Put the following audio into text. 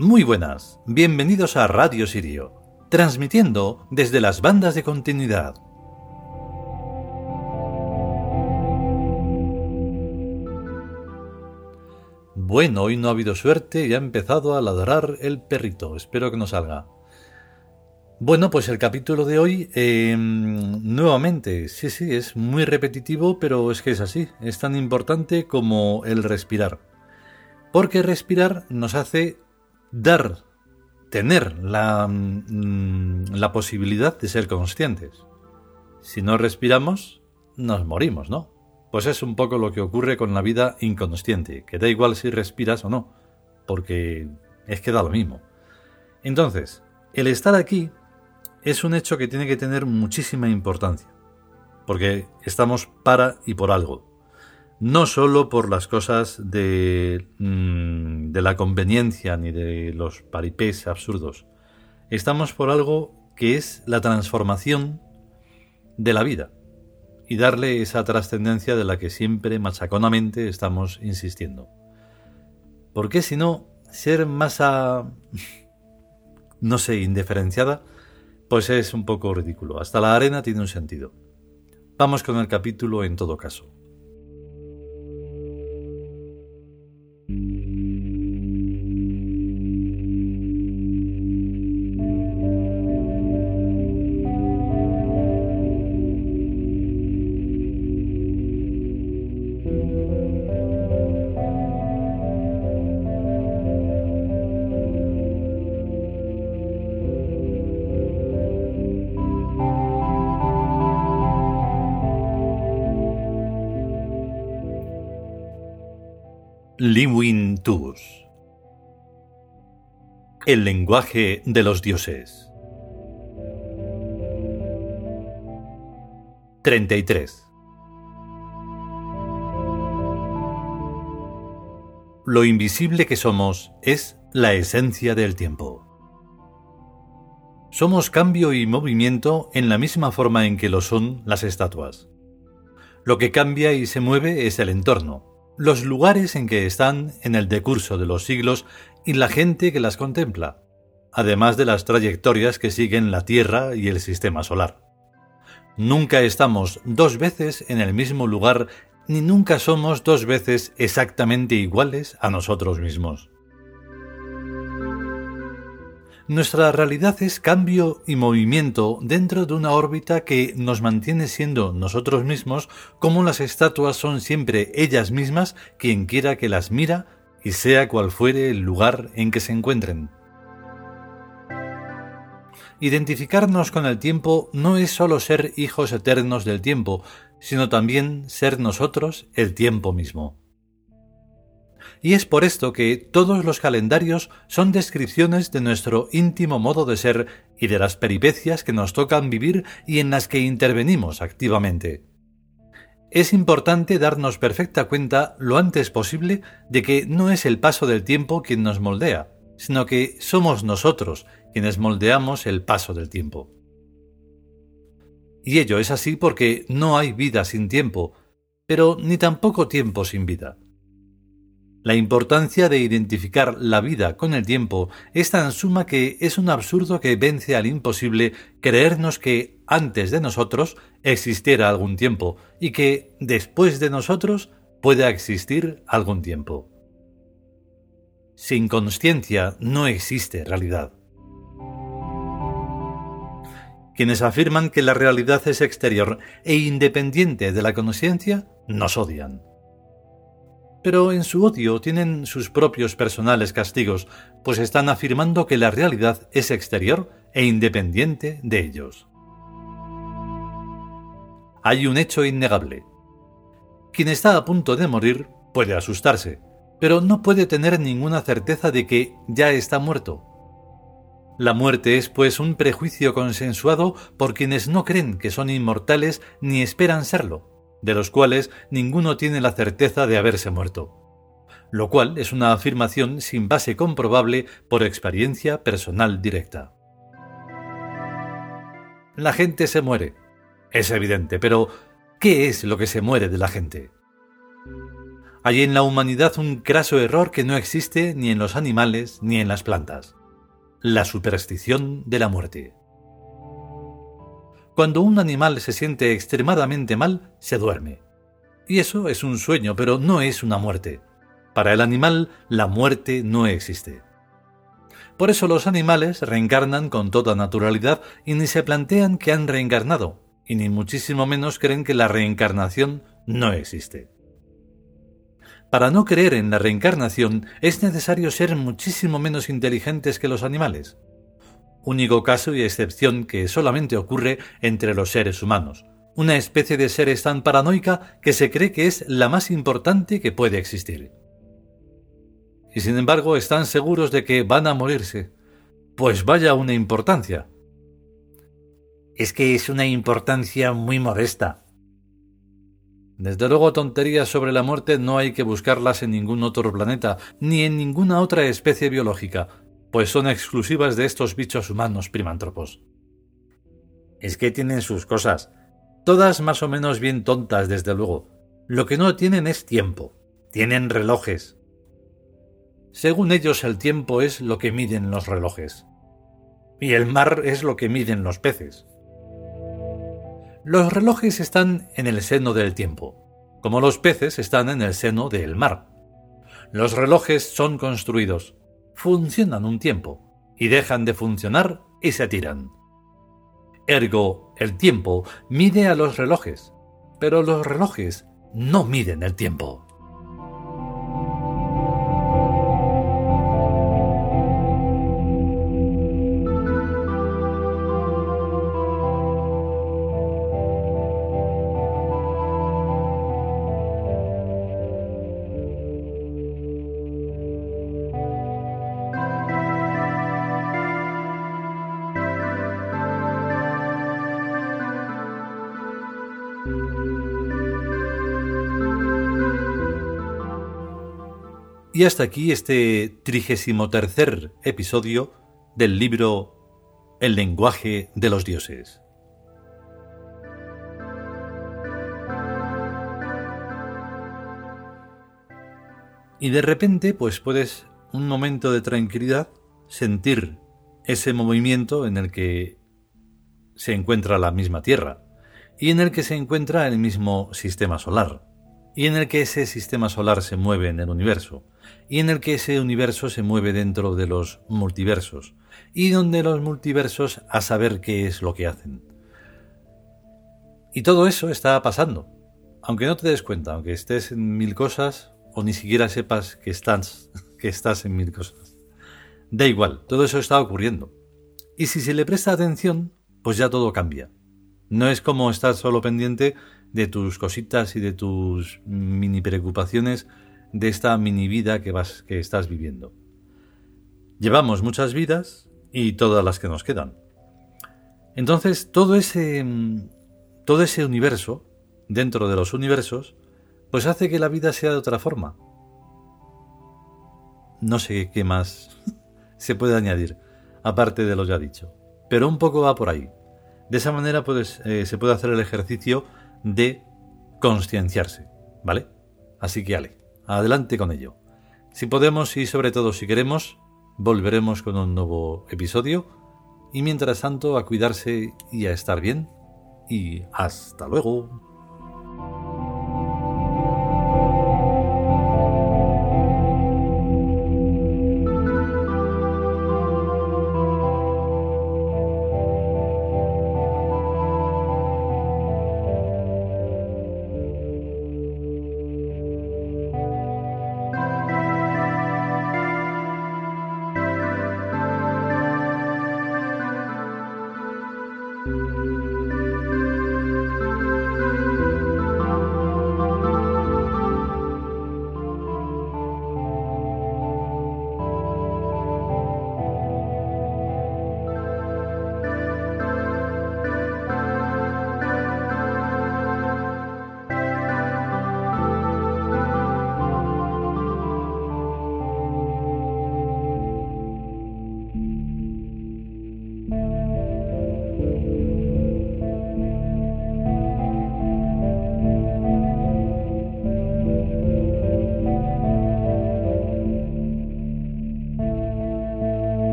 Muy buenas, bienvenidos a Radio Sirio, transmitiendo desde las bandas de continuidad. Bueno, hoy no ha habido suerte y ha empezado a ladrar el perrito. Espero que no salga. Bueno, pues el capítulo de hoy, em, nuevamente, sí, sí, es muy repetitivo, pero es que es así, es tan importante como el respirar. Porque respirar nos hace dar, tener la, mm, la posibilidad de ser conscientes. Si no respiramos, nos morimos, ¿no? Pues es un poco lo que ocurre con la vida inconsciente, que da igual si respiras o no, porque es que da lo mismo. Entonces, el estar aquí es un hecho que tiene que tener muchísima importancia, porque estamos para y por algo. No solo por las cosas de, mm, de la conveniencia ni de los paripés absurdos. Estamos por algo que es la transformación de la vida y darle esa trascendencia de la que siempre machaconamente estamos insistiendo. Porque si no, ser masa, no sé, indiferenciada, pues es un poco ridículo. Hasta la arena tiene un sentido. Vamos con el capítulo en todo caso. Liwin Tus El lenguaje de los dioses 33 Lo invisible que somos es la esencia del tiempo. Somos cambio y movimiento en la misma forma en que lo son las estatuas. Lo que cambia y se mueve es el entorno, los lugares en que están en el decurso de los siglos y la gente que las contempla, además de las trayectorias que siguen la Tierra y el sistema solar. Nunca estamos dos veces en el mismo lugar ni nunca somos dos veces exactamente iguales a nosotros mismos. Nuestra realidad es cambio y movimiento dentro de una órbita que nos mantiene siendo nosotros mismos como las estatuas son siempre ellas mismas quien quiera que las mira y sea cual fuere el lugar en que se encuentren. Identificarnos con el tiempo no es sólo ser hijos eternos del tiempo, sino también ser nosotros el tiempo mismo y es por esto que todos los calendarios son descripciones de nuestro íntimo modo de ser y de las peripecias que nos tocan vivir y en las que intervenimos activamente. Es importante darnos perfecta cuenta lo antes posible de que no es el paso del tiempo quien nos moldea, sino que somos nosotros quienes moldeamos el paso del tiempo. Y ello es así porque no hay vida sin tiempo, pero ni tampoco tiempo sin vida. La importancia de identificar la vida con el tiempo es tan suma que es un absurdo que vence al imposible creernos que antes de nosotros existiera algún tiempo y que después de nosotros pueda existir algún tiempo. Sin conciencia no existe realidad. Quienes afirman que la realidad es exterior e independiente de la conciencia nos odian pero en su odio tienen sus propios personales castigos, pues están afirmando que la realidad es exterior e independiente de ellos. Hay un hecho innegable. Quien está a punto de morir puede asustarse, pero no puede tener ninguna certeza de que ya está muerto. La muerte es pues un prejuicio consensuado por quienes no creen que son inmortales ni esperan serlo de los cuales ninguno tiene la certeza de haberse muerto, lo cual es una afirmación sin base comprobable por experiencia personal directa. La gente se muere. Es evidente, pero ¿qué es lo que se muere de la gente? hay en la humanidad un craso error que no existe ni en los animales ni en las plantas. La superstición de la muerte. Cuando un animal se siente extremadamente mal, se duerme. Y eso es un sueño, pero no es una muerte. Para el animal, la muerte no existe. Por eso los animales reencarnan con toda naturalidad y ni se plantean que han reencarnado, y ni muchísimo menos creen que la reencarnación no existe. Para no creer en la reencarnación es necesario ser muchísimo menos inteligentes que los animales. Único caso y excepción que solamente ocurre entre los seres humanos, una especie de seres tan paranoica que se cree que es la más importante que puede existir y sin embargo están seguros de que van a morirse. Pues vaya una importancia. Es que es una importancia muy modesta. Desde luego tonterías sobre la muerte no hay que buscarlas en ningún otro planeta, ni en ninguna otra especie biológica, pues son exclusivas de estos bichos humanos primántropos. Es que tienen sus cosas, todas más o menos bien tontas, desde luego. Lo que no tienen es tiempo, tienen relojes, según ellos el tiempo es lo que miden los relojes. Y el mar es lo que miden los peces. Los relojes están en el seno del tiempo, como los peces están en el seno del mar. Los relojes son construidos, funcionan un tiempo, y dejan de funcionar y se tiran. Ergo, el tiempo mide a los relojes, pero los relojes no miden el tiempo. Y hasta aquí este trigésimo tercer episodio del libro El lenguaje de los dioses. Y de repente, pues puedes, un momento de tranquilidad, sentir ese movimiento en el que se encuentra la misma Tierra y en el que se encuentra el mismo sistema solar y en el que ese sistema solar se mueve en el universo y en el que ese universo se mueve dentro de los multiversos, y donde los multiversos a saber qué es lo que hacen. Y todo eso está pasando, aunque no te des cuenta, aunque estés en mil cosas o ni siquiera sepas que estás, que estás en mil cosas. Da igual, todo eso está ocurriendo. Y si se le presta atención, pues ya todo cambia. No es como estar solo pendiente de tus cositas y de tus mini preocupaciones de esta mini vida que, vas, que estás viviendo. Llevamos muchas vidas y todas las que nos quedan. Entonces, todo ese, todo ese universo, dentro de los universos, pues hace que la vida sea de otra forma. No sé qué más se puede añadir, aparte de lo ya dicho. Pero un poco va por ahí. De esa manera pues, se puede hacer el ejercicio de concienciarse, ¿vale? Así que, Ale, adelante con ello. Si podemos y sobre todo si queremos, volveremos con un nuevo episodio y mientras tanto a cuidarse y a estar bien y hasta luego.